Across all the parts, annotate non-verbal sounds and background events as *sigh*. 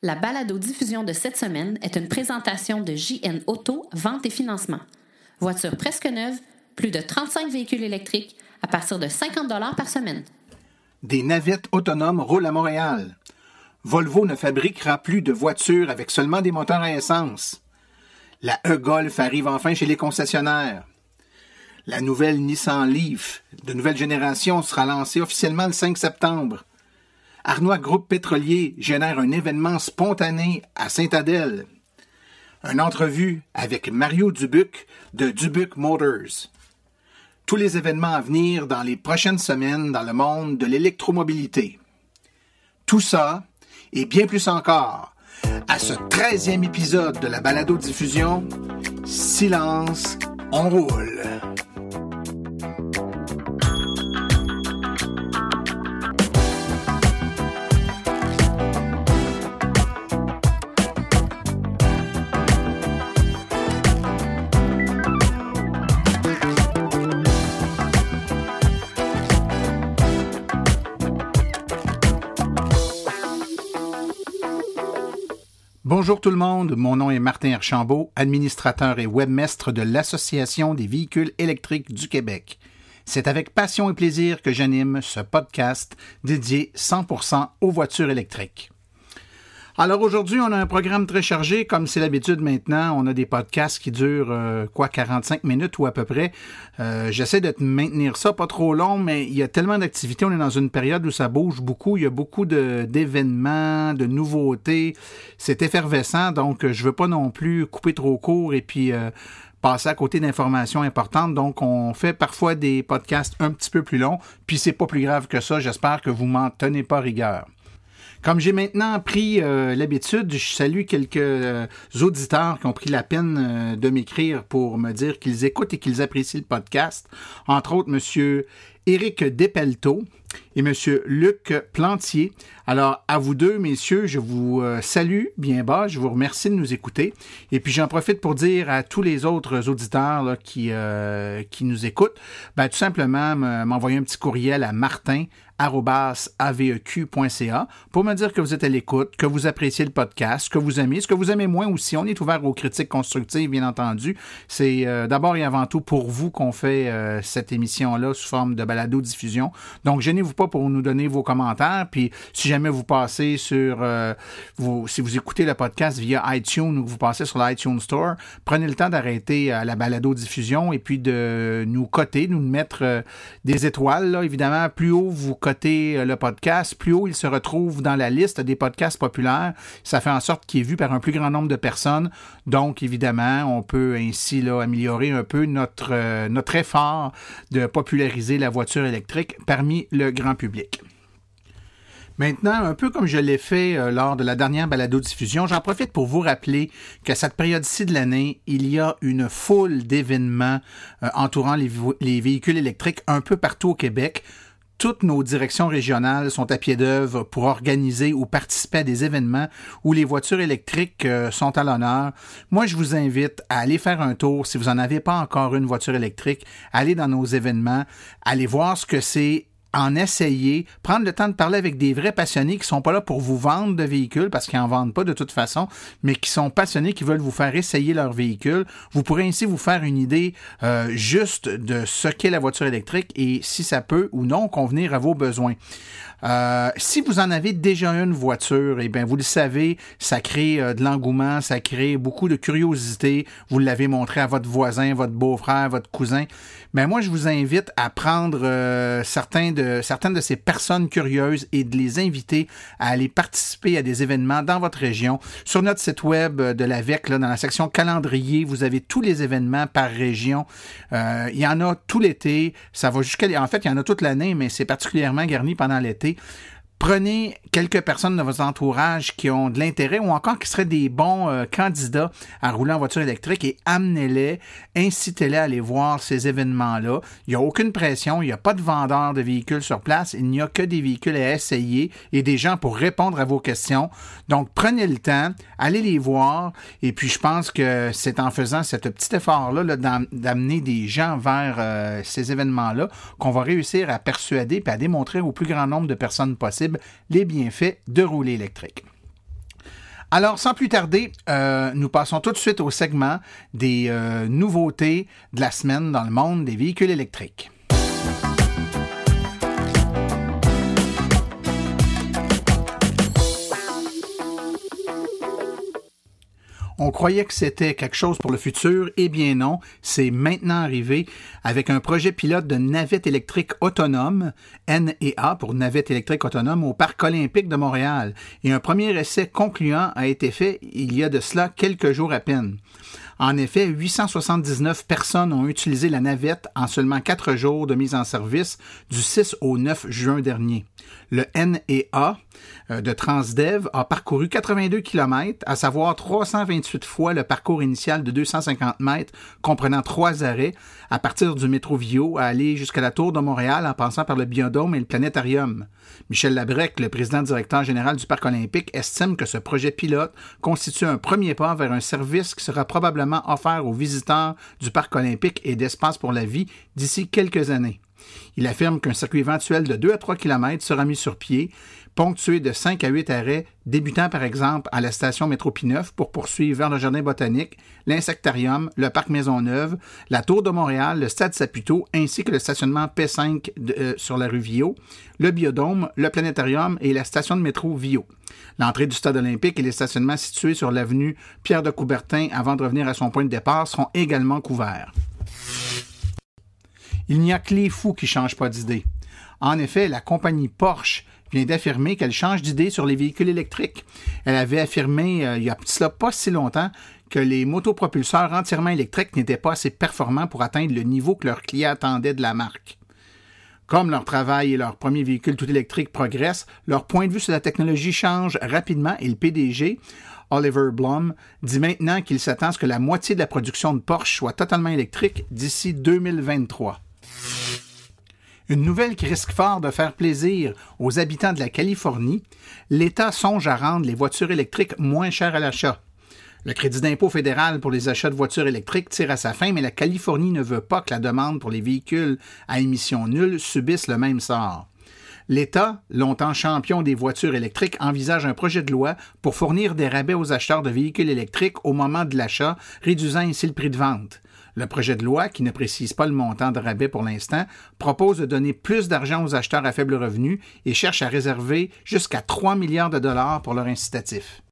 La balado-diffusion de cette semaine est une présentation de JN Auto, vente et financement. Voiture presque neuve, plus de 35 véhicules électriques à partir de 50 par semaine. Des navettes autonomes roulent à Montréal. Volvo ne fabriquera plus de voitures avec seulement des moteurs à essence. La E-Golf arrive enfin chez les concessionnaires. La nouvelle Nissan Leaf de nouvelle génération sera lancée officiellement le 5 septembre. Arnois Groupe Pétrolier génère un événement spontané à Saint-Adèle. Une entrevue avec Mario Dubuc de Dubuc Motors. Tous les événements à venir dans les prochaines semaines dans le monde de l'électromobilité. Tout ça et bien plus encore à ce 13e épisode de la balado-diffusion Silence, on roule. Bonjour tout le monde, mon nom est Martin Archambault, administrateur et webmestre de l'Association des véhicules électriques du Québec. C'est avec passion et plaisir que j'anime ce podcast dédié 100% aux voitures électriques. Alors aujourd'hui, on a un programme très chargé, comme c'est l'habitude maintenant. On a des podcasts qui durent euh, quoi 45 minutes ou à peu près. Euh, j'essaie de maintenir ça pas trop long, mais il y a tellement d'activités. On est dans une période où ça bouge beaucoup. Il y a beaucoup d'événements, de, nouveautés. C'est effervescent, donc je veux pas non plus couper trop court et puis euh, passer à côté d'informations importantes. Donc, on fait parfois des podcasts un petit peu plus longs, puis c'est pas plus grave que ça. J'espère que vous m'en tenez pas rigueur. Comme j'ai maintenant pris euh, l'habitude, je salue quelques euh, auditeurs qui ont pris la peine euh, de m'écrire pour me dire qu'ils écoutent et qu'ils apprécient le podcast. Entre autres, Monsieur Éric Despelto et Monsieur Luc Plantier. Alors, à vous deux, messieurs, je vous salue bien bas. Je vous remercie de nous écouter. Et puis, j'en profite pour dire à tous les autres auditeurs qui, qui nous écoutent, ben, tout simplement m'envoyer un petit courriel à martin aveq.ca pour me dire que vous êtes à l'écoute, que vous appréciez le podcast, que vous aimez, ce que vous aimez moins aussi. On est ouvert aux critiques constructives, bien entendu. C'est euh, d'abord et avant tout pour vous qu'on fait euh, cette émission-là sous forme de balado-diffusion. Donc, gênez-vous pas pour nous donner vos commentaires. Puis, si jamais vous passez sur, euh, si vous écoutez le podcast via iTunes ou que vous passez sur l'iTunes Store, prenez le temps d'arrêter la balado-diffusion et puis de nous coter, nous mettre des étoiles. Là, évidemment, plus haut vous euh, le podcast, plus haut il se retrouve dans la liste des podcasts populaires. Ça fait en sorte qu'il est vu par un plus grand nombre de personnes. Donc, évidemment, on peut ainsi là, améliorer un peu notre, euh, effort de populariser la voiture électrique parmi le grand public. Maintenant, un peu comme je l'ai fait euh, lors de la dernière balado-diffusion, j'en profite pour vous rappeler qu'à cette période-ci de l'année, il y a une foule d'événements entourant les, véhicules électriques un peu partout au Québec toutes nos directions régionales sont à pied d'œuvre pour organiser ou participer à des événements où les voitures électriques euh, sont à l'honneur. Moi, je vous invite à aller faire un tour si vous n'en avez pas encore une voiture électrique, aller dans nos événements, aller voir ce que c'est en essayer, prendre le temps de parler avec des vrais passionnés qui sont pas là pour vous vendre de véhicules parce qu'ils en vendent pas de toute façon, mais qui sont passionnés, qui veulent vous faire essayer leur véhicule. Vous pourrez ainsi vous faire une idée euh, juste de ce qu'est la voiture électrique et si ça peut ou non convenir à vos besoins. Euh, si vous en avez déjà une voiture, eh bien, vous le savez, ça crée euh, de l'engouement, ça crée beaucoup de curiosité. Vous l'avez montré à votre voisin, votre beau-frère, votre cousin. Mais moi, je vous invite à prendre euh, certains de, certaines de ces personnes curieuses et de les inviter à aller participer à des événements dans votre région. Sur notre site web de l'AVEC, là, dans la section calendrier, vous avez tous les événements par région. il y en a tout l'été. Ça va jusqu'à... En fait, il y en a toute l'année, mais c'est particulièrement garni pendant l'été. Prenez quelques personnes de votre entourage qui ont de l'intérêt ou encore qui seraient des bons euh, candidats à rouler en voiture électrique et amenez-les, incitez-les à aller voir ces événements-là. Il n'y a aucune pression, il n'y a pas de vendeur de véhicules sur place, il n'y a que des véhicules à essayer et des gens pour répondre à vos questions. Donc prenez le temps, allez les voir et puis je pense que c'est en faisant ce petit effort-là d'amener des gens vers euh, ces événements-là qu'on va réussir à persuader et à démontrer au plus grand nombre de personnes possible les bienfaits de rouler électrique. Alors, sans plus tarder, euh, nous passons tout de suite au segment des euh, nouveautés de la semaine dans le monde des véhicules électriques. On croyait que c'était quelque chose pour le futur. Eh bien non, c'est maintenant arrivé avec un projet pilote de navette électrique autonome, NEA pour navette électrique autonome, au Parc olympique de Montréal. Et un premier essai concluant a été fait il y a de cela quelques jours à peine. En effet, 879 personnes ont utilisé la navette en seulement quatre jours de mise en service du 6 au 9 juin dernier. Le NEA euh, de Transdev a parcouru 82 km, à savoir 328 fois le parcours initial de 250 mètres, comprenant trois arrêts, à partir du métro Vio à aller jusqu'à la Tour de Montréal en passant par le Biodôme et le Planétarium. Michel Labrec, le président directeur général du Parc olympique, estime que ce projet pilote constitue un premier pas vers un service qui sera probablement offert aux visiteurs du Parc olympique et d'espace pour la vie d'ici quelques années. Il affirme qu'un circuit éventuel de 2 à 3 km sera mis sur pied, ponctué de 5 à 8 arrêts, débutant par exemple à la station métro P9 pour poursuivre vers le jardin botanique, l'insectarium, le parc Maisonneuve, la Tour de Montréal, le stade Saputo, ainsi que le stationnement P5 euh, sur la rue Vio, le biodôme, le planétarium et la station de métro Vio. L'entrée du stade olympique et les stationnements situés sur l'avenue Pierre de Coubertin avant de revenir à son point de départ seront également couverts. Il n'y a que les fous qui ne changent pas d'idée. En effet, la compagnie Porsche vient d'affirmer qu'elle change d'idée sur les véhicules électriques. Elle avait affirmé euh, il y a cela pas si longtemps que les motopropulseurs entièrement électriques n'étaient pas assez performants pour atteindre le niveau que leurs clients attendaient de la marque. Comme leur travail et leur premier véhicule tout électrique progressent, leur point de vue sur la technologie change rapidement et le PDG, Oliver Blum, dit maintenant qu'il s'attend à ce que la moitié de la production de Porsche soit totalement électrique d'ici 2023. Une nouvelle qui risque fort de faire plaisir aux habitants de la Californie, l'État songe à rendre les voitures électriques moins chères à l'achat. Le crédit d'impôt fédéral pour les achats de voitures électriques tire à sa fin, mais la Californie ne veut pas que la demande pour les véhicules à émission nulle subisse le même sort. L'État, longtemps champion des voitures électriques, envisage un projet de loi pour fournir des rabais aux acheteurs de véhicules électriques au moment de l'achat, réduisant ainsi le prix de vente. Le projet de loi, qui ne précise pas le montant de rabais pour l'instant, propose de donner plus d'argent aux acheteurs à faible revenu et cherche à réserver jusqu'à 3 milliards de dollars pour leur incitatif.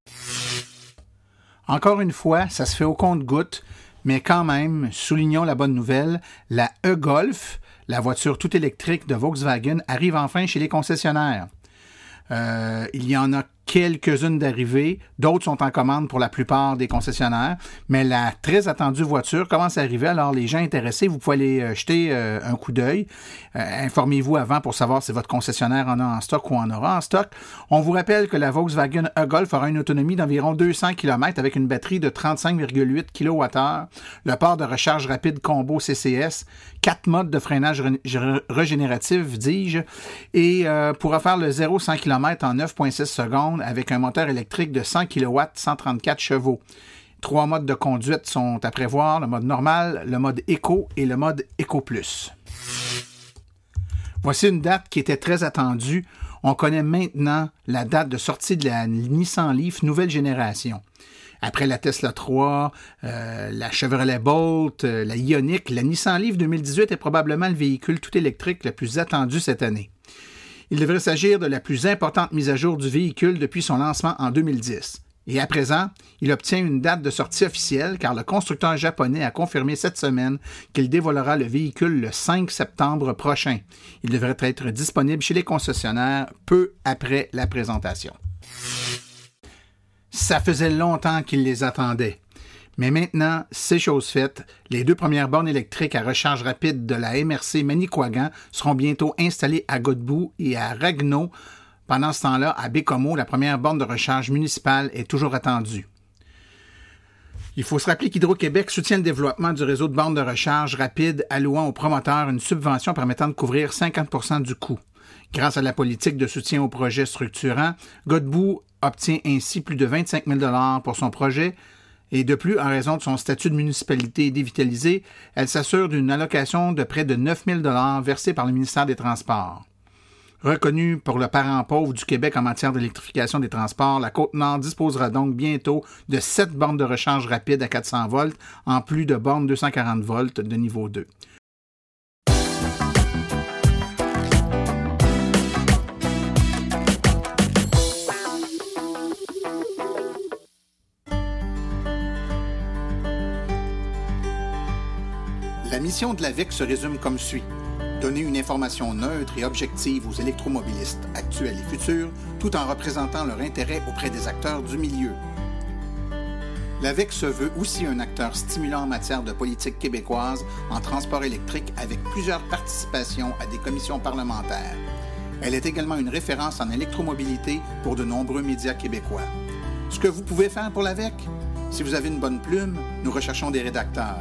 Encore une fois, ça se fait au compte-goutte, mais quand même, soulignons la bonne nouvelle, la e-Golf, la voiture tout électrique de Volkswagen, arrive enfin chez les concessionnaires. Euh, il y en a quelques-unes d'arrivées, d'autres sont en commande pour la plupart des concessionnaires, mais la très attendue voiture commence à arriver, alors les gens intéressés, vous pouvez aller euh, jeter euh, un coup d'œil. Euh, informez-vous avant pour savoir si votre concessionnaire en a en stock ou en aura en stock. On vous rappelle que la Volkswagen e-Golf aura une autonomie d'environ 200 km avec une batterie de 35,8 kWh, le port de recharge rapide combo CCS, quatre modes de freinage régénératif, dis-je, et pourra faire le 0-100 km en 9,6 secondes avec un moteur électrique de 100 kW, 134 chevaux. Trois modes de conduite sont à prévoir, le mode normal, le mode éco et le mode éco plus. Voici une date qui était très attendue. On connaît maintenant la date de sortie de la Nissan Leaf nouvelle génération. Après la Tesla 3, euh, la Chevrolet Bolt, euh, la Ioniq, la Nissan Leaf 2018 est probablement le véhicule tout électrique le plus attendu cette année. Il devrait s'agir de la plus importante mise à jour du véhicule depuis son lancement en 2010. Et à présent, il obtient une date de sortie officielle car le constructeur japonais a confirmé cette semaine qu'il dévoilera le véhicule le 5 septembre prochain. Il devrait être disponible chez les concessionnaires peu après la présentation. Ça faisait longtemps qu'il les attendait. Mais maintenant, c'est chose faite. Les deux premières bornes électriques à recharge rapide de la MRC Manicouagan seront bientôt installées à Godbout et à Ragno. Pendant ce temps-là, à Bécomo, la première borne de recharge municipale est toujours attendue. Il faut se rappeler qu'Hydro-Québec soutient le développement du réseau de bornes de recharge rapide, allouant aux promoteurs une subvention permettant de couvrir 50% du coût. Grâce à la politique de soutien aux projets structurants, Godbout obtient ainsi plus de 25 000 pour son projet, et de plus, en raison de son statut de municipalité dévitalisée, elle s'assure d'une allocation de près de 9 000 versée par le ministère des Transports. Reconnue pour le parent pauvre du Québec en matière d'électrification des transports, la Côte-Nord disposera donc bientôt de sept bornes de recharge rapide à 400 volts, en plus de bornes 240 volts de niveau 2. La mission de l'AVEC se résume comme suit. Donner une information neutre et objective aux électromobilistes actuels et futurs, tout en représentant leur intérêt auprès des acteurs du milieu. L'AVEC se veut aussi un acteur stimulant en matière de politique québécoise en transport électrique avec plusieurs participations à des commissions parlementaires. Elle est également une référence en électromobilité pour de nombreux médias québécois. Ce que vous pouvez faire pour l'AVEC? Si vous avez une bonne plume, nous recherchons des rédacteurs.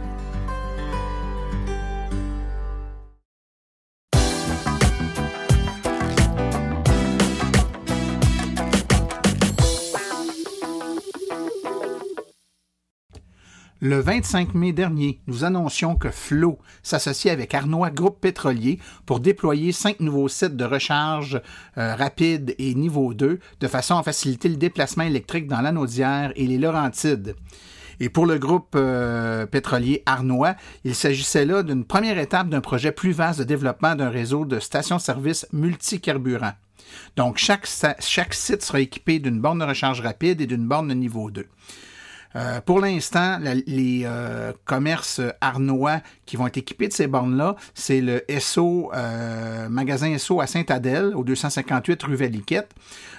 Le 25 mai dernier, nous annoncions que Flow s'associe avec Arnois Groupe Pétrolier pour déployer cinq nouveaux sites de recharge euh, rapide et niveau 2 de façon à faciliter le déplacement électrique dans l'Anaudière et les Laurentides. Et pour le groupe euh, pétrolier Arnois, il s'agissait là d'une première étape d'un projet plus vaste de développement d'un réseau de stations-service multicarburants. Donc, chaque, chaque site sera équipé d'une borne de recharge rapide et d'une borne de niveau 2. Euh, pour l'instant, les euh, commerces arnois qui vont être équipés de ces bornes-là, c'est le SO, euh, magasin SO à Saint-Adèle, au 258 rue Valiquette,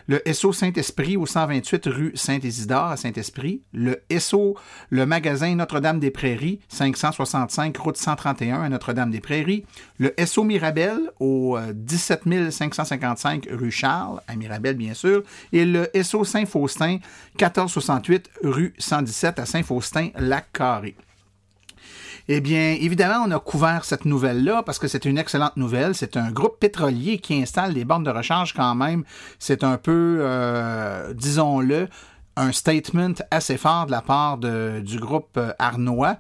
le SO Saint-Esprit au 128 rue Saint-Isidore à Saint-Esprit, le SO, le magasin Notre-Dame-des-Prairies, 565 route 131 à Notre-Dame-des-Prairies, le SO Mirabel au 17 555 rue Charles, à Mirabel bien sûr, et le SO Saint-Faustin, 1468 rue 117 à Saint-Faustin-Lac-Carré. Eh bien, évidemment, on a couvert cette nouvelle-là parce que c'est une excellente nouvelle. C'est un groupe pétrolier qui installe des bornes de recharge quand même. C'est un peu, euh, disons-le, un statement assez fort de la part du groupe euh, Arnois.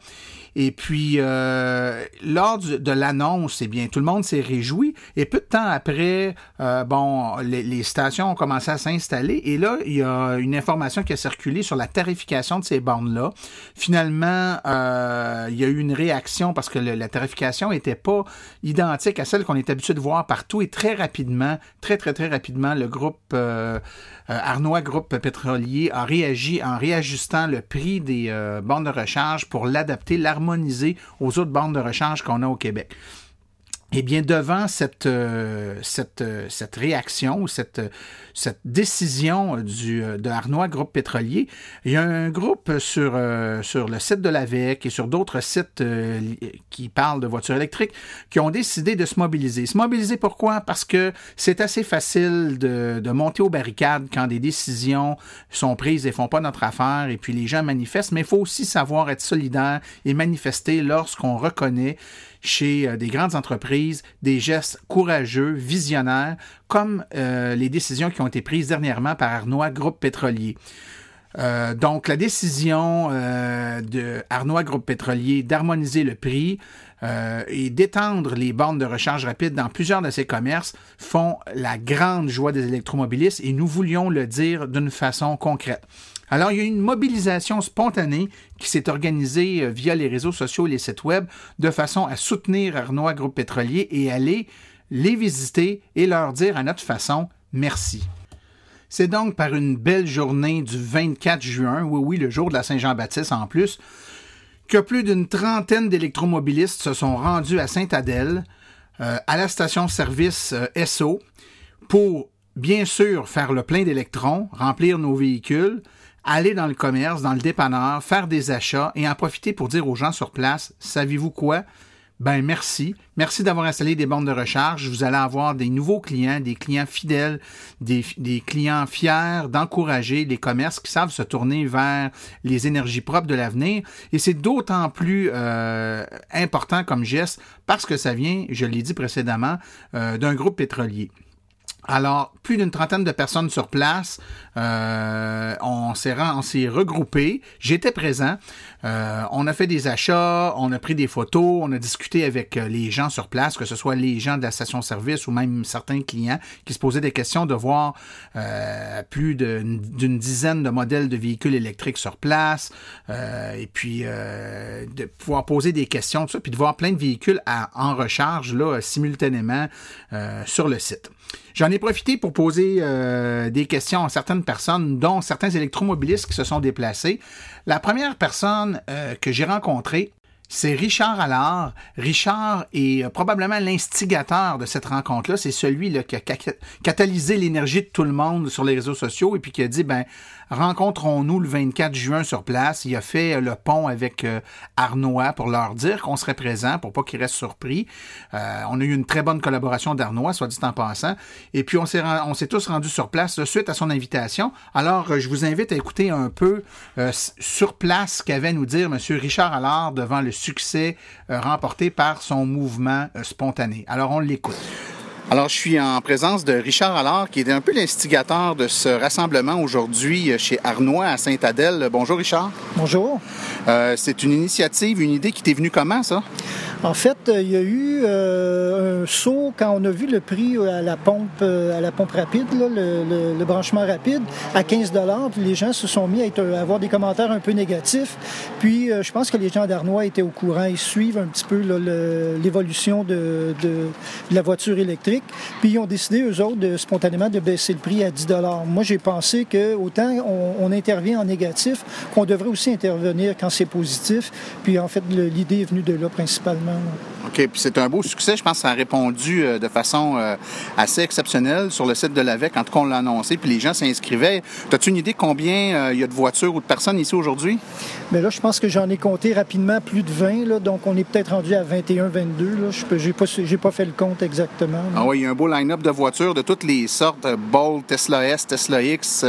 Et puis, euh, lors de l'annonce, eh bien, tout le monde s'est réjoui. Et peu de temps après, euh, bon, les, stations ont commencé à s'installer. Et là, il y a une information qui a circulé sur la tarification de ces bornes-là. Finalement, euh, il y a eu une réaction parce que la tarification n'était pas identique à celle qu'on est habitué de voir partout. Et très rapidement, très, très, très rapidement, le groupe Arnois Groupe Pétrolier a réagi en réajustant le prix des bornes de recharge pour l'adapter, aux autres bandes de recharge qu'on a au Québec. Eh bien, devant cette, euh, cette, euh, cette réaction, cette, cette décision du, de Arnois Groupe Pétrolier, il y a un groupe sur, euh, sur le site de l'AVEC et sur d'autres sites qui parlent de voitures électriques qui ont décidé de se mobiliser. Se mobiliser pourquoi? Parce que c'est assez facile de, de monter aux barricades quand des décisions sont prises et font pas notre affaire et puis les gens manifestent, mais il faut aussi savoir être solidaire et manifester lorsqu'on reconnaît chez euh, des grandes entreprises des gestes courageux, visionnaires, comme euh, les décisions qui ont été prises dernièrement par Arnois Groupe Pétrolier. Euh, donc, la décision de Arnois Groupe Pétrolier d'harmoniser le prix et d'étendre les bornes de recharge rapide dans plusieurs de ses commerces font la grande joie des électromobilistes et nous voulions le dire d'une façon concrète. Alors, il y a une mobilisation spontanée qui s'est organisée euh, via les réseaux sociaux et les sites web de façon à soutenir Arnois Groupe Pétrolier et aller les visiter et leur dire à notre façon merci. C'est donc par une belle journée du 24 juin, oui oui, le jour de la Saint-Jean-Baptiste en plus, que plus d'une trentaine d'électromobilistes se sont rendus à Saint-Adèle, euh, à la station-service euh, SO, pour bien sûr faire le plein d'électrons, remplir nos véhicules, aller dans le commerce, dans le dépanneur, faire des achats et en profiter pour dire aux gens sur place, savez-vous quoi? Ben merci. Merci d'avoir installé des bornes de recharge. Vous allez avoir des nouveaux clients, des clients fidèles, des, clients fiers d'encourager les commerces qui savent se tourner vers les énergies propres de l'avenir. Et c'est d'autant plus euh, important comme geste parce que ça vient, je l'ai dit précédemment, euh, d'un groupe pétrolier. Alors, plus d'une trentaine de personnes sur place. Euh, on s'est on regroupé. J'étais présent. Euh, on a fait des achats, on a pris des photos, on a discuté avec euh, les gens sur place, que ce soit les gens de la station-service ou même certains clients qui se posaient des questions de voir plus d'une dizaine de modèles de véhicules électriques sur place, et puis de pouvoir poser des questions, tout ça, puis de voir plein de véhicules en recharge là simultanément sur le site. J'en ai profité pour poser des questions à certaines personnes, dont certains électromobilistes qui se sont déplacés. La première personne euh, que j'ai rencontrée, c'est Richard Allard. Richard est euh, probablement l'instigateur de cette rencontre-là. C'est celui là, qui a catalysé l'énergie de tout le monde sur les réseaux sociaux et puis qui a dit, ben, rencontrons-nous le 24 juin sur place. Il a fait euh, le pont avec euh, Arnois pour leur dire qu'on serait présent pour pas qu'ils restent surpris. Euh, on a eu une très bonne collaboration d'Arnois, soit dit en passant. Et puis on s'est tous rendus sur place suite à son invitation. Alors je vous invite à écouter un peu sur place ce qu'avait nous dire Monsieur Richard Allard devant le succès remporté par son mouvement spontané. Alors on l'écoute. Alors, je suis en présence de Richard Allard, qui est un peu l'instigateur de ce rassemblement aujourd'hui chez Arnois à Saint-Adèle. Bonjour, Richard. Bonjour. Euh, c'est une initiative, une idée qui t'est venue comment, ça? En fait, il y a eu euh, un saut quand on a vu le prix à la pompe, euh, à la pompe rapide, le, branchement rapide, à 15 puis les gens se sont mis à, avoir des commentaires un peu négatifs. Puis, je pense que les gens d'Arnois étaient au courant, ils suivent un petit peu l'évolution de, de, la voiture électrique. Puis ils ont décidé, eux autres, spontanément de baisser le prix à 10 Moi, j'ai pensé que autant on, intervient en négatif, qu'on devrait aussi intervenir quand c'est positif. Puis en fait, l'idée est venue de là principalement. OK, puis c'est un beau succès. Je pense que ça a répondu euh, de façon euh, assez exceptionnelle sur le site de l'AVEC quand on l'a annoncé, puis les gens s'inscrivaient. As-tu une idée combien euh, il y a de voitures ou de personnes ici aujourd'hui? Bien là, je pense que j'en ai compté rapidement plus de 20, là, donc on est peut-être rendu à 21, 22. Je n'ai pas, pas fait le compte exactement. Ah oui, il y a un beau line-up de voitures de toutes les sortes. Bolt, Tesla S, Tesla X.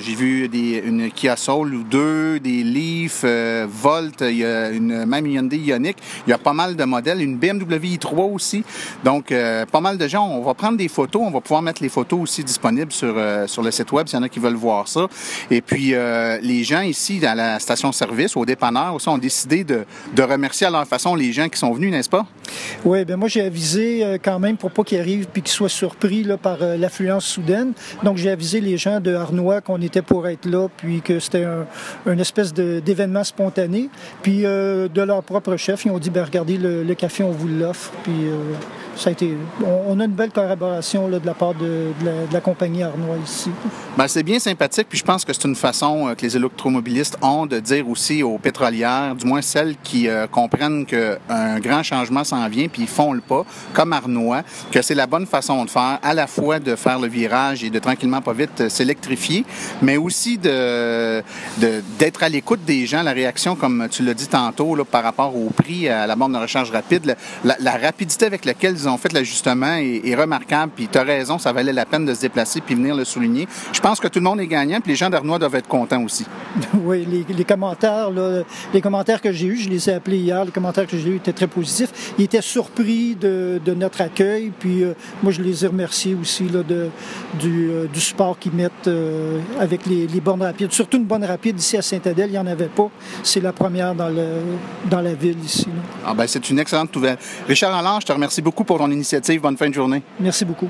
J'ai vu des, une Kia Soul ou deux, des Leaf, Volt, il y a une, même Hyundai Ioniq. Il y a pas mal de modèles une BMW i3 aussi. Donc, euh, pas mal de gens. On va prendre des photos. On va pouvoir mettre les photos aussi disponibles sur, euh, sur le site web s'il y en a qui veulent voir ça. Et puis, euh, les gens ici, dans la station-service, au dépanneur aussi, ont décidé de, de remercier à leur façon les gens qui sont venus, n'est-ce pas? Oui, bien moi, j'ai avisé quand même pour pas qu'ils arrivent puis qu'ils soient surpris là, par l'affluence soudaine. Donc, j'ai avisé les gens de Arnois qu'on était pour être là puis que c'était un, espèce d'événement spontané. Puis, de leur propre chef, ils ont dit, ben regardez, le, le café, on vous l'offre. Puis euh, on, a une belle collaboration là, de la part de, la, compagnie Arnois ici. Ben, c'est bien sympathique, puis je pense que c'est une façon euh, que les électromobilistes ont de dire aussi aux pétrolières, du moins celles qui euh, comprennent qu'un grand changement s'en vient, puis ils font le pas, comme Arnois, que c'est la bonne façon de faire, à la fois de faire le virage et de tranquillement pas vite s'électrifier, mais aussi de, d'être à l'écoute des gens, la réaction, comme tu l'as dit tantôt, là, par rapport au prix à la borne de recharge rapide, la, rapidité avec laquelle ils ont fait l'ajustement est, remarquable. Puis tu as raison, ça valait la peine de se déplacer puis venir le souligner. Je pense que tout le monde est gagnant, puis les gens d'Arnois doivent être contents aussi. *laughs* Oui, les, commentaires, les commentaires que j'ai eus, je les ai appelés hier, les commentaires que j'ai eus étaient très positifs. Ils étaient surpris de, notre accueil, puis euh, moi je les ai remerciés aussi là, de, du, euh, du support qu'ils mettent euh, avec les, bornes rapides. Surtout une bonne rapide ici à Saint-Adèle, il n'y en avait pas. C'est la première dans, le, dans la ville ici. Ah ben, c'est une excellente nouvelle. Richard Allard, je te remercie beaucoup pour ton initiative. Bonne fin de journée. Merci beaucoup.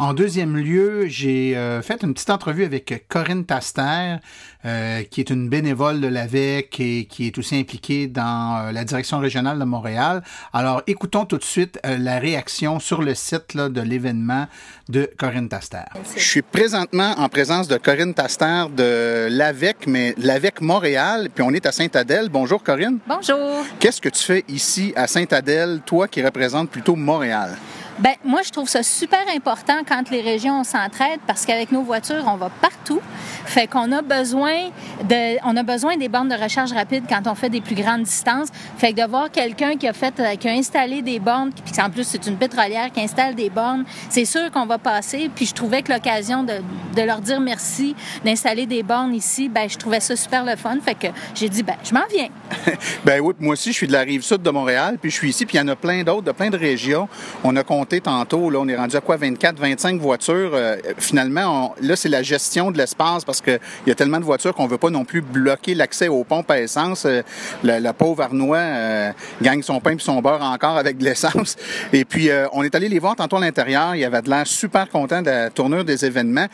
En deuxième lieu, j'ai euh, fait une petite entrevue avec Corinne Taster, euh, qui est une bénévole de l'AVEC et qui est aussi impliquée dans euh, la direction régionale de Montréal. Alors, écoutons tout de suite la réaction sur le site de l'événement de Corinne Taster. Je suis présentement en présence de Corinne Taster de l'AVEC, mais l'AVEC Montréal, puis on est à Sainte-Adèle. Bonjour Corinne. Bonjour. Qu'est-ce que tu fais ici à Sainte-Adèle, toi qui représentes plutôt Montréal? Ben moi, je trouve ça super important quand les régions s'entraident parce qu'avec nos voitures, on va partout. Fait qu'on a besoin de, on a besoin des bornes de recharge rapide quand on fait des plus grandes distances. Fait que de voir quelqu'un qui a fait, euh, qui a installé des bornes, puis en plus c'est une pétrolière qui installe des bornes, c'est sûr qu'on va passer. Puis je trouvais que l'occasion de, de, leur dire merci d'installer des bornes ici, ben je trouvais ça super le fun. Fait que j'ai dit ben je m'en viens. *laughs* ben oui, moi aussi je suis de la rive sud de Montréal, puis je suis ici, puis il y en a plein d'autres, de plein de régions. On a tantôt, là, on est rendu à quoi 24, 25 voitures. Euh, finalement, là c'est la gestion de l'espace parce qu'il y a tellement de voitures qu'on veut pas non plus bloquer l'accès aux pompes à essence. Euh, le, pauvre Arnois euh, gagne son pain et son beurre encore avec de l'essence. Et puis, on est allé les voir tantôt à l'intérieur. Il y avait de l'air super content de la tournure des événements.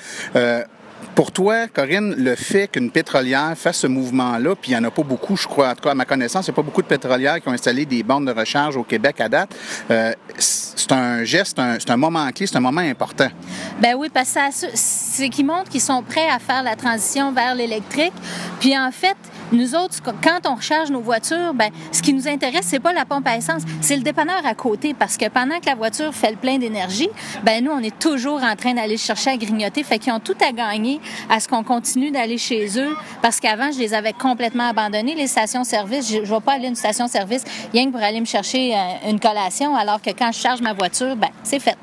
Pour toi, Corinne, le fait qu'une pétrolière fasse ce mouvement-là, puis il n'y en a pas beaucoup, je crois, en tout cas à ma connaissance, il n'y a pas beaucoup de pétrolières qui ont installé des bornes de recharge au Québec à date. Euh, c'est un geste, c'est un, moment clé, c'est un moment important. Ben oui, parce que c'est qui montre qu'ils sont prêts à faire la transition vers l'électrique. Puis en fait, nous autres, quand on recharge nos voitures, ben, ce qui nous intéresse, c'est pas la pompe à essence, c'est le dépanneur à côté. Parce que pendant que la voiture fait le plein d'énergie, ben, nous, on est toujours en train d'aller chercher à grignoter. Fait qu'ils ont tout à gagner à ce qu'on continue d'aller chez eux. Parce qu'avant, je les avais complètement abandonnés, les stations-service. Je ne vais pas aller à une station-service rien que pour aller me chercher euh, une collation, alors que quand je charge ma voiture, ben, c'est fait.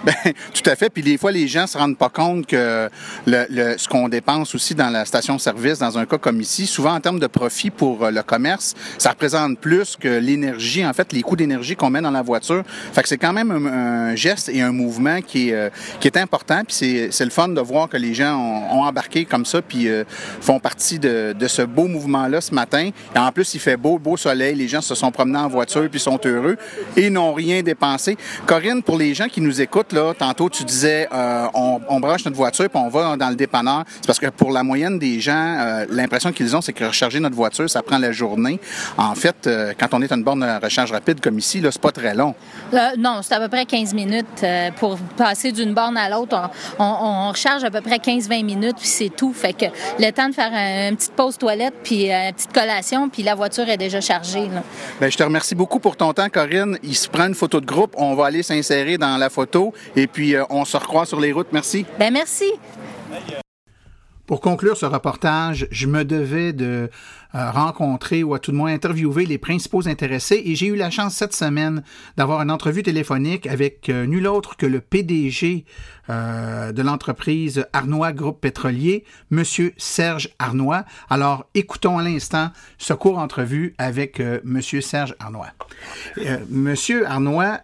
*laughs* Ben, tout à fait. Puis des fois, les gens se rendent pas compte que ce qu'on dépense aussi dans la station-service, dans un cas comme ici, souvent en termes de profit pour euh, le commerce, ça représente plus que l'énergie, en fait, les coûts d'énergie qu'on met dans la voiture. Fait que c'est quand même un, geste et un mouvement qui est, euh, qui est important. Puis c'est le fun de voir que les gens ont, embarqué comme ça, puis euh, font partie de, de ce beau mouvement-là ce matin. Et en plus, il fait beau, beau soleil. Les gens se sont promenés en voiture puis sont heureux et n'ont rien dépensé. Corinne, pour les gens qui nous écoutent, tantôt, tu disais, euh, on, branche notre voiture puis on va dans le dépanneur. C'est parce que pour la moyenne des gens, euh, l'impression qu'ils ont, c'est que recharger notre voiture, ça prend la journée. En fait, euh, quand on est à une borne de recharge rapide comme ici, là, c'est pas très long. non, c'est à peu près 15 minutes pour passer d'une borne à l'autre. On, recharge à peu près 15-20 minutes puis c'est tout. Fait que le temps de faire une petite pause toilette puis une petite collation puis la voiture est déjà chargée. Bien, je te remercie beaucoup pour ton temps, Corinne. Il se prend une photo de groupe. On va aller s'insérer dans la photo et puis, euh, on se recroise sur les routes. Merci. Ben merci. Pour conclure ce reportage, je me devais de euh, rencontrer ou à tout le moins interviewer les principaux intéressés et j'ai eu la chance cette semaine d'avoir une entrevue téléphonique avec euh, nul autre que le PDG euh, de l'entreprise Arnois Groupe Pétrolier, Monsieur Serge Arnois. Alors, écoutons à l'instant ce court entrevue avec Monsieur Serge Arnois. Monsieur Arnois,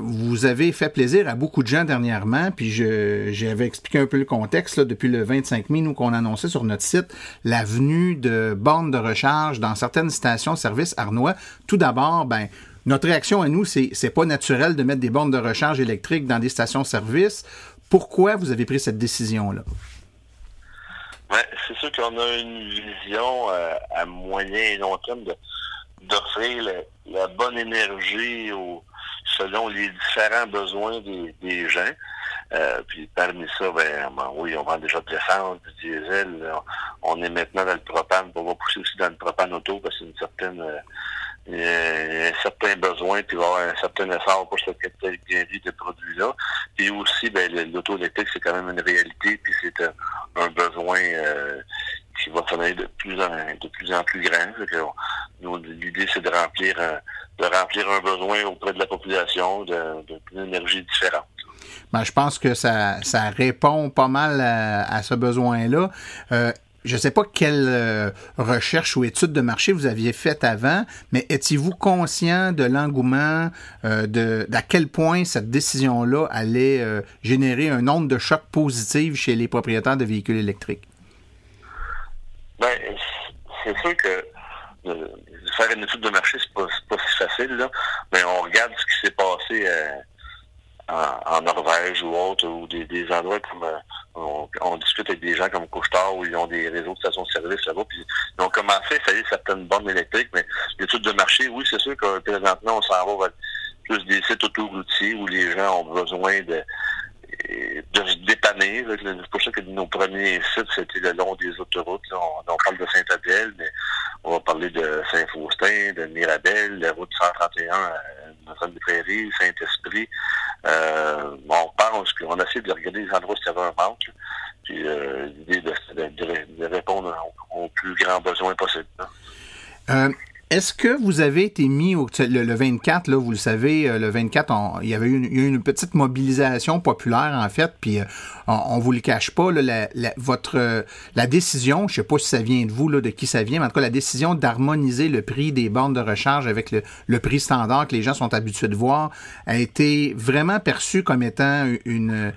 vous avez fait plaisir à beaucoup de gens dernièrement, puis j'avais expliqué un peu le contexte depuis le 25 mai, nous qu'on annonçait sur notre site l'avenue de De recharge dans certaines stations-service Arnois. Tout d'abord, ben, notre réaction à nous, c'est c'est pas naturel de mettre des bornes de recharge électriques dans des stations-service. Pourquoi vous avez pris cette décision-là? Ouais, c'est sûr qu'on a une vision euh, à moyen et long terme d'offrir la, bonne énergie selon les différents besoins des gens. Euh, puis parmi ça, ben, oui, on vend déjà de l'essence, du diesel. On est maintenant dans le propane. On va pousser aussi dans le propane auto parce qu'il y a une certaine euh, un certain besoin, puis il va y avoir un certain effort pour cette catégorie de produits-là. Puis aussi, ben, l'auto électrique, c'est quand même une réalité, puis c'est un, besoin euh, qui va devenir de plus en de plus en plus grand. l'idée, c'est de remplir de remplir un besoin auprès de la population de, énergie différente. Ben, je pense que ça, ça répond pas mal à, ce besoin-là. Euh, je ne sais pas quelle euh, recherche ou étude de marché vous aviez faite avant, mais étiez-vous conscient de l'engouement, euh, de d'à quel point cette décision-là allait générer un nombre de chocs positifs chez les propriétaires de véhicules électriques? Ben, c'est sûr que faire une étude de marché, c'est pas, pas si facile, là, mais on regarde ce qui s'est passé en, Norvège ou autre, ou des, des endroits comme euh, on, discute avec des gens comme Couchetard où ils ont des réseaux de stations-service là-bas, puis ils ont commencé à installer certaines bornes électriques, mais l'étude de marché, oui, c'est sûr que présentement, on s'en va vers plus des sites autoroutiers où les gens ont besoin de de se dépanner. C'est pour ça que nos premiers sites, c'était le long des autoroutes. On, parle de Saint-Adèle, mais on va parler de Saint-Faustin, de Mirabel, la route 131 à une Notre-Dame-des-Prairies, Saint-Esprit. Euh, on pense qu'on essaie de regarder les endroits où il y avait un manque. Puis euh, l'idée de, répondre aux, plus grands besoins possibles. Euh, est-ce que vous avez été mis au le, 24 là, vous le savez, euh, le 24, il y avait eu une, petite mobilisation populaire en fait, puis euh, on, vous le cache pas, la, votre la décision, je sais pas si ça vient de vous là, de qui ça vient, mais en tout cas la décision d'harmoniser le prix des bornes de recharge avec le, le, prix standard que les gens sont habitués de voir a été vraiment perçue comme étant une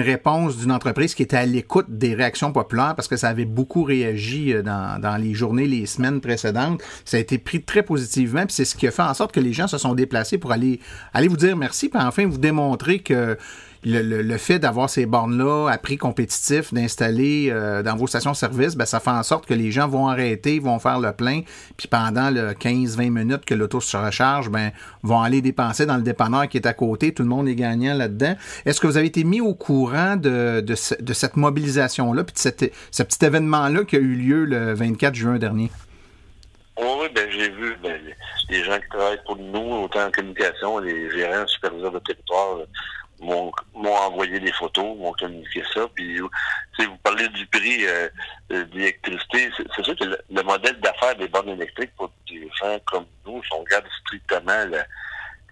réponse d'une entreprise qui était à l'écoute des réactions populaires parce que ça avait beaucoup réagi euh, dans, dans les journées, les semaines précédentes. Ça a été pris très positivement, puis c'est ce qui a fait en sorte que les gens se sont déplacés pour aller, aller vous dire merci, puis enfin vous démontrer que le, fait d'avoir ces bornes-là à prix compétitif, d'installer euh, dans vos stations-service, ben, ça fait en sorte que les gens vont arrêter, vont faire le plein, puis pendant le 15-20 minutes que l'auto se recharge, ben, vont aller dépenser dans le dépanneur qui est à côté. Tout le monde est gagnant là-dedans. Est-ce que vous avez été mis au courant de, de, cette mobilisation-là, puis de ce petit événement-là qui a eu lieu le 24 juin dernier? Oui, ben, j'ai vu ben, les gens qui travaillent pour nous, autant en communication, les gérants, superviseurs de territoire, m'ont envoyé des photos, m'ont communiqué ça. Puis, vous parlez du prix euh, euh d'électricité. C'est sûr que le, modèle d'affaires des bornes électriques pour des gens comme nous, si on regarde strictement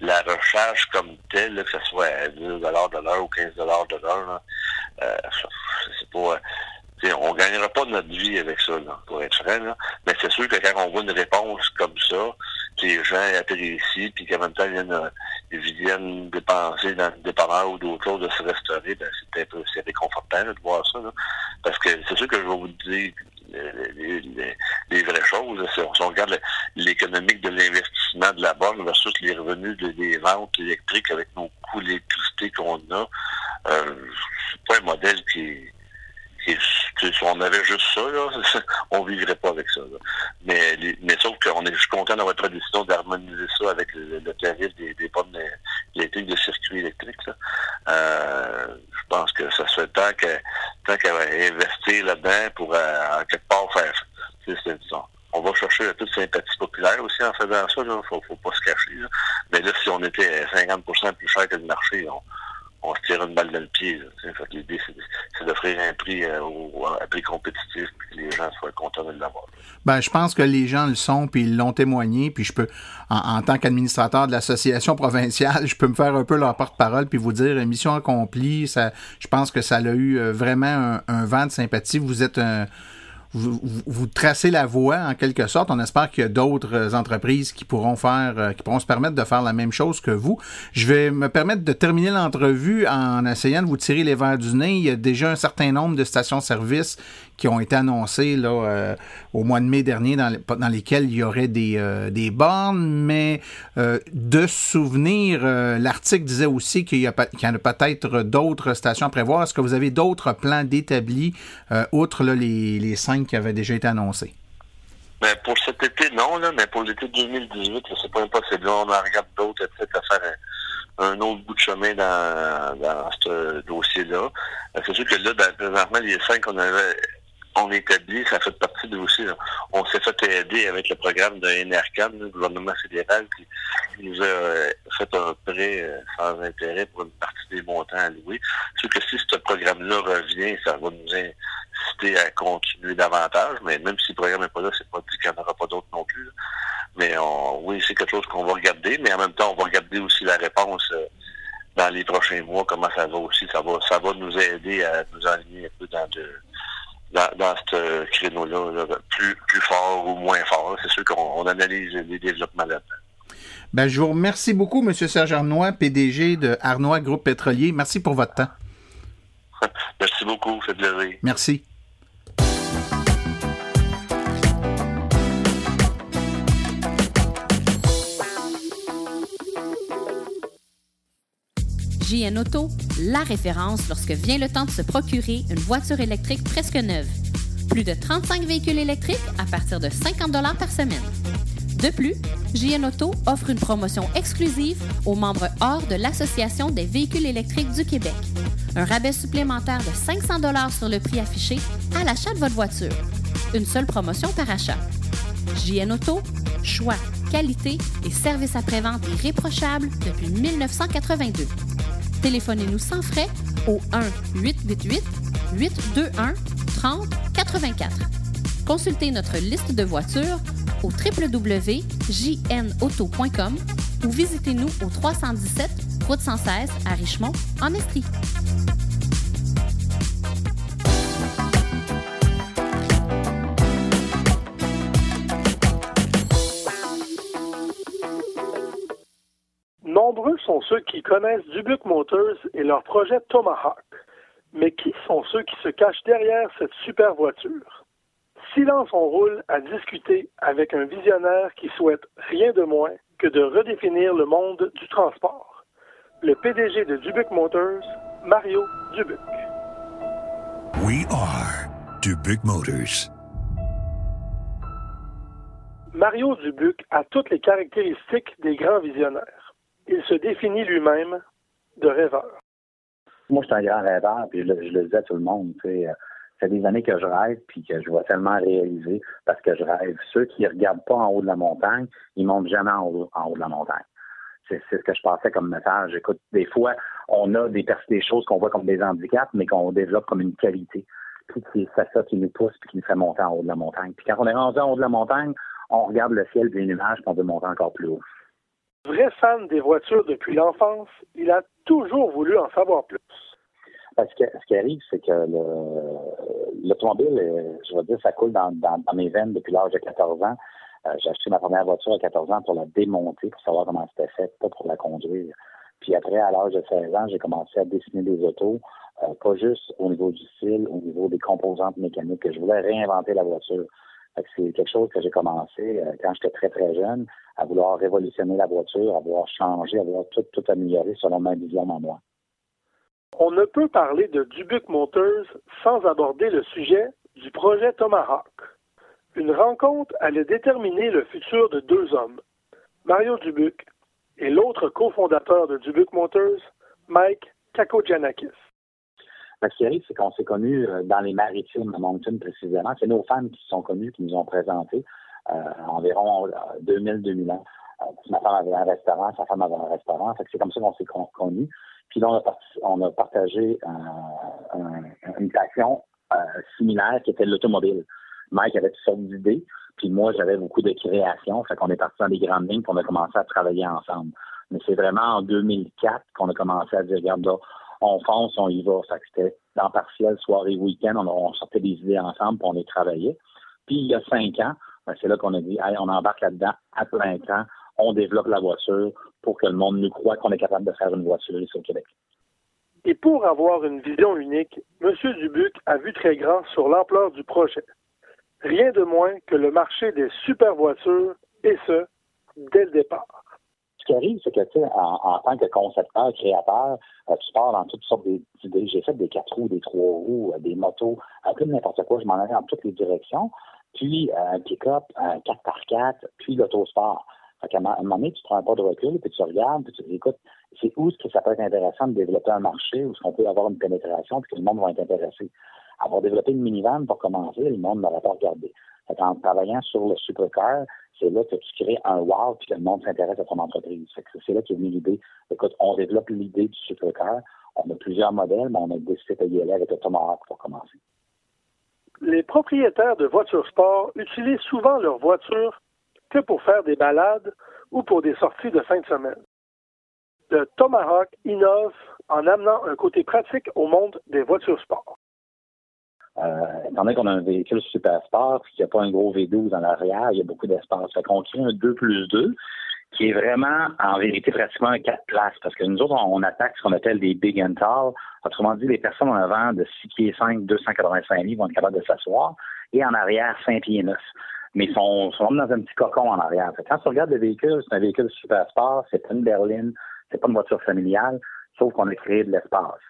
la recharge comme telle, que ce soit à 10 de l'heure ou 15 de l'heure, euh, c'est pas on gagnera pas notre vie avec ça, pour être franc. Mais c'est sûr que quand on voit une réponse comme ça, que les gens ici, puis qu'en même temps, ils viennent, dépenser dans le dépanneur ou d'autres choses de se restaurer, ben, c'est un peu c'est réconfortant de voir ça. Parce que c'est sûr que je vais vous dire les, vraies choses. Si on regarde l'économique de l'investissement de la borne versus les revenus des ventes électriques avec nos coûts d'électricité qu'on a, euh, c'est pas un modèle qui si on avait juste ça, là, *laughs* on vivrait pas avec ça. Mais, mais sauf qu'on est juste content d'avoir votre décision d'harmoniser ça avec le, tarif des, des pommes électriques de circuit électrique. Euh, je pense que ça serait temps qu'à qu investir là-dedans pour euh, en quelque part faire. On va chercher la toute sympathie populaire aussi en faisant ça. Il ne faut, faut, pas se cacher. Mais là, si on était 50% plus cher que le marché, on, on se tire une balle dans le pied. L'idée, c'est d'offrir un prix euh, un prix compétitif puis que les gens soient contents de l'avoir. Ben, je pense que les gens le sont, puis ils l'ont témoigné, puis je peux, en, tant qu'administrateur de l'association provinciale, je peux me faire un peu leur porte-parole, puis vous dire, mission accomplie, ça, je pense que ça a eu euh, vraiment un, un vent de sympathie. Vous êtes un vous, tracez la voie en quelque sorte. On espère qu'il y a d'autres entreprises qui pourront faire, euh, qui pourront se permettre de faire la même chose que vous. Je vais me permettre de terminer l'entrevue en essayant de vous tirer les verres du nez. Il y a déjà un certain nombre de stations-service qui ont été annoncées là, euh, au mois de mai dernier, dans, dans lesquelles il y aurait des, des bornes, mais de souvenir, l'article disait aussi qu'il y, qu'il y en a peut-être d'autres stations à prévoir. Est-ce que vous avez d'autres plans d'établis, outre là, les, les cinq qui avait déjà été annoncé. Mais ben, pour cet été, non, là, mais pour l'été 2018, c'est pas impossible. on en regarde d'autres, peut-être à faire un, autre bout de chemin dans, dans ce dossier-là. Euh, c'est sûr que là, ben, présentement, les cinq qu'on avait on établi, ça fait partie de aussi. On s'est fait aider avec le programme de NRCAN, le gouvernement fédéral, qui, nous a euh, fait un prêt euh, sans intérêt pour une partie des montants alloués. C'est que si ce programme-là revient, ça va nous inciter à continuer davantage, mais même si le programme n'est pas là, c'est pas dit qu'il n'y en aura pas d'autres non plus. Mais oui, c'est quelque chose qu'on va regarder, mais en même temps, on va regarder aussi la réponse euh, dans les prochains mois, comment ça va aussi. Ça va, ça va nous aider à nous aligner un peu dans de dans, ce créneau-là, plus, plus fort ou moins fort. C'est sûr qu'on analyse les développements là-dedans. Ben, je vous remercie beaucoup, M. Serge Arnois, PDG de Arnois Groupe Pétrolier. Merci pour votre temps. *laughs* Merci beaucoup, c'est plaisir. Merci. JN Auto, la référence lorsque vient le temps de se procurer une voiture électrique presque neuve. Plus de 35 véhicules électriques à partir de 50 par semaine. De plus, JN Auto offre une promotion exclusive aux membres hors de l'Association des véhicules électriques du Québec. Un rabais supplémentaire de 500 sur le prix affiché à l'achat de votre voiture. Une seule promotion par achat. JN Auto, choix qualité et service après-vente irréprochable depuis 1982. Téléphonez-nous sans frais au 1-888-821-3084. Consultez notre liste de voitures au www.jnauto.com ou visitez-nous au 317 Route 116 à Richmond, en Estrie. Sont ceux qui connaissent Dubuque Motors et leur projet Tomahawk. Mais qui sont ceux qui se cachent derrière cette super voiture? Silence on roule à discuter avec un visionnaire qui souhaite rien de moins que de redéfinir le monde du transport. Le PDG de Dubuque Motors, Mario Dubuc. We are Dubuque Motors. Mario Dubuc a toutes les caractéristiques des grands visionnaires. Il se définit lui-même de rêveur. Moi, je suis un grand rêveur, puis je, le disais à tout le monde. Tu sais, ça fait des années que je rêve, puis que je vois tellement réaliser parce que je rêve. Ceux qui ne regardent pas en haut de la montagne, ils montent jamais en haut, de la montagne. C'est ce que je pensais comme message. Écoute, des fois, on a des, des choses qu'on voit comme des handicaps, mais qu'on développe comme une qualité. Puis c'est ça qui nous pousse puis qui nous fait monter en haut de la montagne. Puis quand on est rendu en haut de la montagne, on regarde le ciel et les nuages, puis on veut monter encore plus haut. Vrai fan des voitures depuis l'enfance, il a toujours voulu en savoir plus. Que ce qui arrive, c'est que l'automobile, euh, je vais dire, ça coule dans, mes veines depuis l'âge de 14 ans. Euh, j'ai acheté ma première voiture à 14 ans pour la démonter, pour savoir comment c'était fait, pas pour la conduire. Puis après, à l'âge de 16 ans, j'ai commencé à dessiner des autos, euh, pas juste au niveau du style, au niveau des composantes mécaniques, que je voulais réinventer la voiture. C'est quelque chose que j'ai commencé quand j'étais très, très jeune, à vouloir révolutionner la voiture, à vouloir changer, à vouloir tout, tout améliorer selon ma vision en moi. On ne peut parler de Dubuque Motors sans aborder le sujet du projet Tomahawk. Une rencontre allait déterminer le futur de deux hommes, Mario Dubuc et l'autre cofondateur de Dubuque Motors, Mike Kakogianakis. Ce qui arrive, c'est qu'on s'est connus euh, dans les maritimes à Moncton précisément. C'est nos femmes qui se sont connues, qui nous ont présenté euh, environ 2000-2000 euh, ans. ma femme avait un restaurant, sa femme avait un restaurant. c'est comme ça qu'on s'est connus. Puis là, on a, partagé une passion euh, similaire qui était l'automobile. Mike avait toutes sortes d'idées, puis moi, j'avais beaucoup de création. Fait qu'on est parti dans des grandes lignes, puis on a commencé à travailler ensemble. Mais c'est vraiment en 2004 qu'on a commencé à dire, regarde là, on fonce, on y va. Que c'était en partiel, soirée, week-end, on, sortait des idées ensemble, puis on les travaillait. Puis il y a cinq ans, ben, c'est là qu'on a dit, hey, on embarque là-dedans à plein temps, on développe la voiture pour que le monde nous croit qu'on est capable de faire une voiture ici au Québec. Et pour avoir une vision unique, M. Dubuc a vu très grand sur l'ampleur du projet. Rien de moins que le marché des super voitures, et ce, dès le départ. Ce qui arrive, c'est que, tu sais, en, tant que concepteur, créateur, euh, tu pars dans toutes sortes d'idées. J'ai fait des quatre roues, des trois roues, euh, des motos, un peu n'importe quoi. Je m'en allais dans toutes les directions. Puis, euh, un pick-up, un 4x4, puis l'autosport. Fait qu'à un moment donné, tu prends pas de recul, puis tu regardes, puis tu dis, écoute, c'est où est-ce que ça peut être intéressant de développer un marché où est-ce qu'on peut avoir une pénétration puis que le monde va être intéressé? Avoir développé une minivan pour commencer, le monde n'aurait pas regardé. En travaillant sur le supercar, c'est là que tu crées un wow puis que le monde s'intéresse à ton entreprise. c'est là qu'est venue l'idée. Écoute, on développe l'idée du supercar. On a plusieurs modèles, mais on a décidé d'y aller avec le Tomahawk pour commencer. Les propriétaires de voitures sport utilisent souvent leurs voitures que pour faire des balades ou pour des sorties de fin de semaine. Le Tomahawk innove en amenant un côté pratique au monde des voitures sport. Euh, étant donné qu'on a un véhicule super sport, qu'il n'y a pas un gros V12 dans l'arrière, il y a beaucoup d'espace. Fait qu'on crée un 2 plus 2 qui est vraiment, en vérité, pratiquement un 4 places. Parce que nous autres, on, attaque ce qu'on appelle des big and tall. Autrement dit, les personnes en avant de 6 pieds 5, 285 livres vont être capables de s'asseoir. Et en arrière, 5 pieds 9 mais ils sont, sont dans un petit cocon en arrière. quand tu regardes le véhicule, c'est un véhicule super sport, c'est pas une berline, c'est pas une voiture familiale, sauf qu'on a créé de l'espace.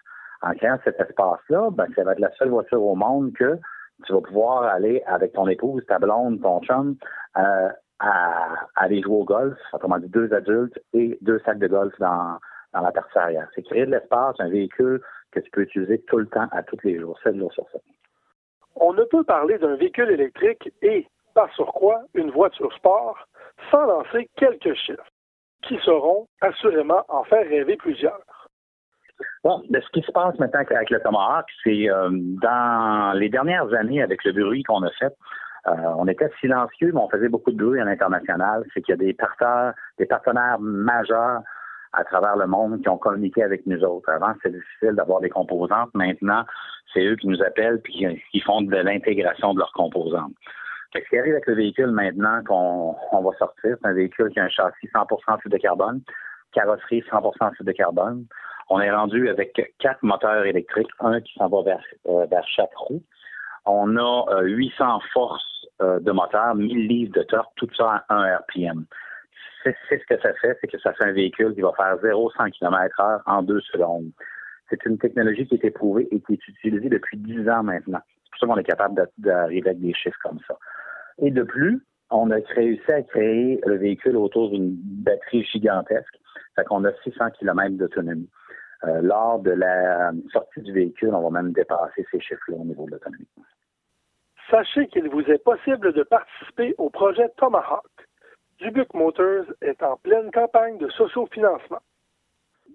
En créant cet espace-là, ben, ça va être la seule voiture au monde que tu vas pouvoir aller avec ton épouse, ta blonde, ton chum, euh, à, aller jouer au golf, autrement dit deux adultes et deux sacs de golf dans, la partie arrière. C'est créer de l'espace, un véhicule que tu peux utiliser tout le temps, à tous les jours, 7 jours sur 7. On ne peut parler d'un véhicule électrique et par sur quoi une voiture sport sans lancer quelques chiffres qui sauront assurément en faire rêver plusieurs. Bon, ce qui se passe maintenant avec le Tomahawk, c'est euh, dans les dernières années, avec le bruit qu'on a fait, euh, on était silencieux, mais on faisait beaucoup de bruit à l'international. C'est qu'il y a des partenaires, des partenaires majeurs à travers le monde qui ont communiqué avec nous autres. Avant, c'était difficile d'avoir des composantes. Maintenant, c'est eux qui nous appellent puis qui font de l'intégration de leurs composantes. Ce qui arrive avec le véhicule maintenant qu'on va sortir, c'est un véhicule qui a un châssis 100% fibre de carbone, carrosserie 100% fibre de carbone. On est rendu avec quatre moteurs électriques, un qui s'en va vers, euh, vers chaque roue. On a 800 euh, forces euh, de moteur, 1000 livres de torque, tout ça à 1 RPM. C'est ce que ça fait, c'est que ça fait un véhicule qui va faire 0-100 km h en deux secondes. C'est une technologie qui est éprouvée et qui est utilisée depuis 10 ans maintenant. C'est pour ça qu'on est capable d'arriver avec des chiffres comme ça. Et de plus, on a réussi à créer le véhicule autour d'une batterie gigantesque. Fait qu'on a 600 km d'autonomie. Euh, lors de la sortie du véhicule, on va même dépasser ces chiffres-là au niveau de l'autonomie. Sachez qu'il vous est possible de participer au projet Tomahawk. Dubuc Motors est en pleine campagne de sociofinancement.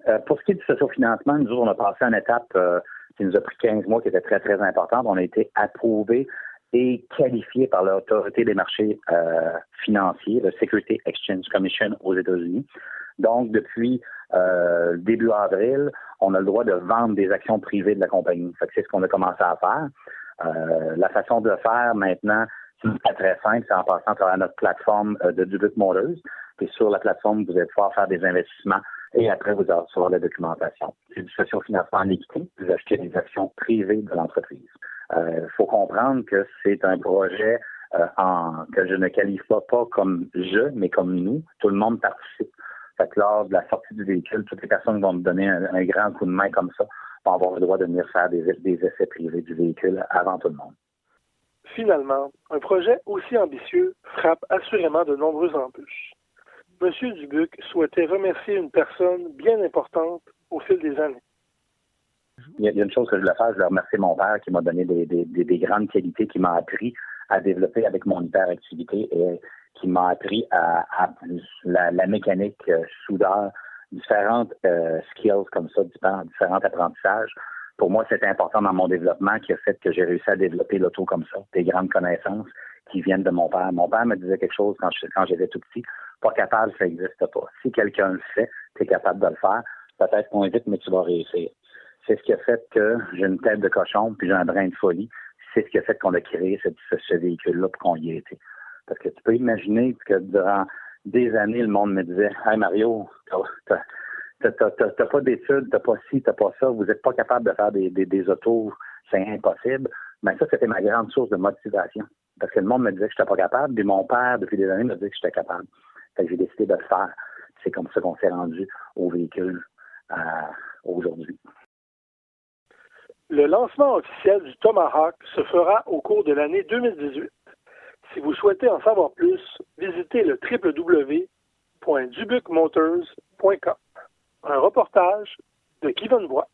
Euh, pour ce qui est du sociofinancement, nous, on a passé une étape euh, qui nous a pris 15 mois, qui était très, très importante. On a été approuvé et qualifié par l'autorité des marchés euh, financiers, le Security Exchange Commission aux États-Unis. Donc, depuis euh, début avril, on a le droit de vendre des actions privées de la compagnie. c'est ce qu'on a commencé à faire. Euh, la façon de le faire maintenant, c'est très simple, c'est en passant à travers notre plateforme euh, de Dubuque Motors. Puis sur la plateforme, vous allez pouvoir faire des investissements et après, vous allez recevoir la documentation. C'est du socio-financement en équité. Vous achetez des actions privées de l'entreprise. Il euh, faut comprendre que c'est un projet euh, en, que je ne qualifie pas comme je, mais comme nous. Tout le monde participe. Fait que lors de la sortie du véhicule, toutes les personnes vont me donner un, grand coup de main comme ça vont avoir le droit de venir faire des, des essais privés du véhicule avant tout le monde. Finalement, un projet aussi ambitieux frappe assurément de nombreuses embûches. Monsieur Dubuc souhaitait remercier une personne bien importante au fil des années. Il y a une chose que je voulais faire, je voulais remercier mon père qui m'a donné des, grandes qualités, qui m'a appris à développer avec mon hyperactivité et qui m'a appris à, la, mécanique euh, soudeur, différentes euh, skills comme ça, différents apprentissages. Pour moi, c'était important dans mon développement qui a fait que j'ai réussi à développer l'auto comme ça, des grandes connaissances qui viennent de mon père. Mon père me disait quelque chose quand, j'étais tout petit, pas capable, ça n'existe pas. Si quelqu'un le fait, tu es capable de le faire, peut-être moins vite, mais tu vas réussir. C'est ce qui a fait que j'ai une tête de cochon, puis j'ai un brin de folie. C'est ce qui a fait qu'on a créé ce, véhicule-là pour qu'on y ait été. Parce que tu peux imaginer que durant des années, le monde me disait Hey Mario, t'as pas d'études, t'as pas ci, t'as pas ça, vous n'êtes pas capable de faire des, des, autos, c'est impossible. Mais ça, c'était ma grande source de motivation. Parce que le monde me disait que je n'étais pas capable, et mon père, depuis des années, me disait que j'étais capable. Fait que j'ai décidé de le faire. C'est comme ça qu'on s'est rendu au véhicule euh, aujourd'hui. Le lancement officiel du Tomahawk se fera au cours de l'année 2018. Si vous souhaitez en savoir plus, visitez le www.dubucmotors.com. Un reportage de Guy Bois.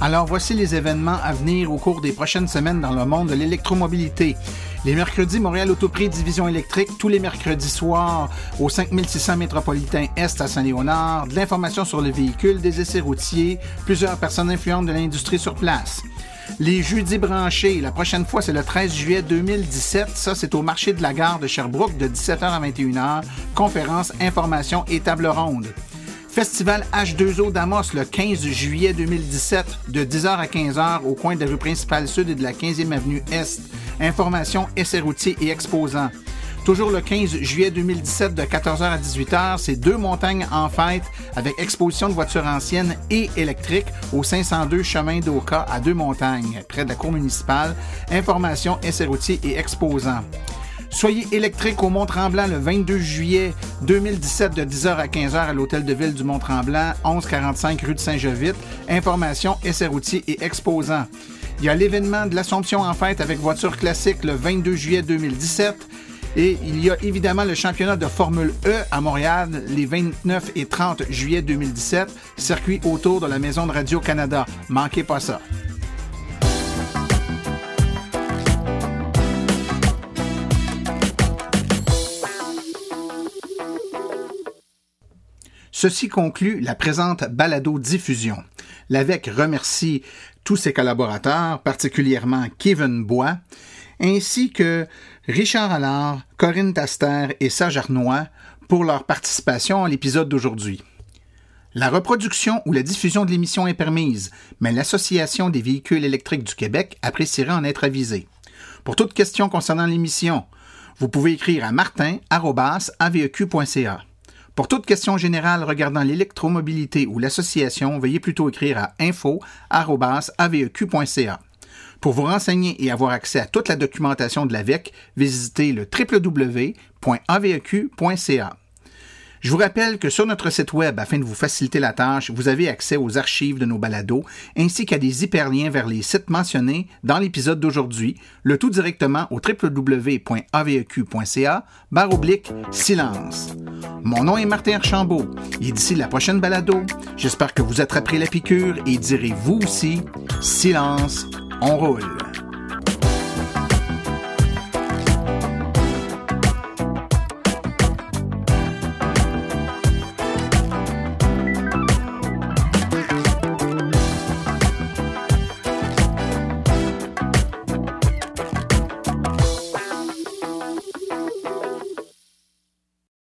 Alors voici les événements à venir au cours des prochaines semaines dans le monde de l'électromobilité. Les mercredis, Montréal Autoprix Division électrique, tous les mercredis soirs au 5600 métropolitain Est à Saint-Léonard, de l'information sur le véhicule, des essais routiers, plusieurs personnes influentes de l'industrie sur place. Les jeudis branchés, la prochaine fois c'est le 13 juillet 2017, ça c'est au marché de la gare de Sherbrooke de 17h à 21h, conférence, information et table ronde. Festival H2O d'Amos le 15 juillet 2017 de 10h à 15h au coin de la rue principale sud et de la 15e avenue Est. Information, essais routiers et exposants. Toujours le 15 juillet 2017 de 14h à 18h, c'est deux montagnes en fête avec exposition de voitures anciennes et électriques au 502 chemin d'Oka à deux montagnes, près de la cour municipale. Information, essais routiers et exposants. Soyez électrique au Mont-Tremblant le 22 juillet 2017 de 10h à 15h à l'Hôtel de Ville du Mont-Tremblant, 1145 rue de Saint-Jovite. Information, essais routiers et exposants. Il y a l'événement de l'Assomption en fête avec voiture classique le 22 juillet 2017. Et il y a évidemment le championnat de Formule E à Montréal les 29 et 30 juillet 2017, circuit autour de la Maison de Radio-Canada. Manquez pas ça. Ceci conclut la présente balado-diffusion. L'AVEC remercie tous ses collaborateurs, particulièrement Kevin Bois, ainsi que Richard Allard, Corinne Taster et Serge Arnois pour leur participation à l'épisode d'aujourd'hui. La reproduction ou la diffusion de l'émission est permise, mais l'Association des véhicules électriques du Québec apprécierait en être avisée. Pour toute question concernant l'émission, vous pouvez écrire à martin.aveq.ca. Pour toute question générale regardant l'électromobilité ou l'association, veuillez plutôt écrire à info.aveq.ca. Pour vous renseigner et avoir accès à toute la documentation de l'AVEC, visitez le www.aveq.ca. Je vous rappelle que sur notre site web, afin de vous faciliter la tâche, vous avez accès aux archives de nos balados ainsi qu'à des hyperliens vers les sites mentionnés dans l'épisode d'aujourd'hui, le tout directement au www.aveq.ca barre oblique silence. Mon nom est Martin Archambault et d'ici la prochaine balado, j'espère que vous attraperez la piqûre et direz vous aussi silence, on roule.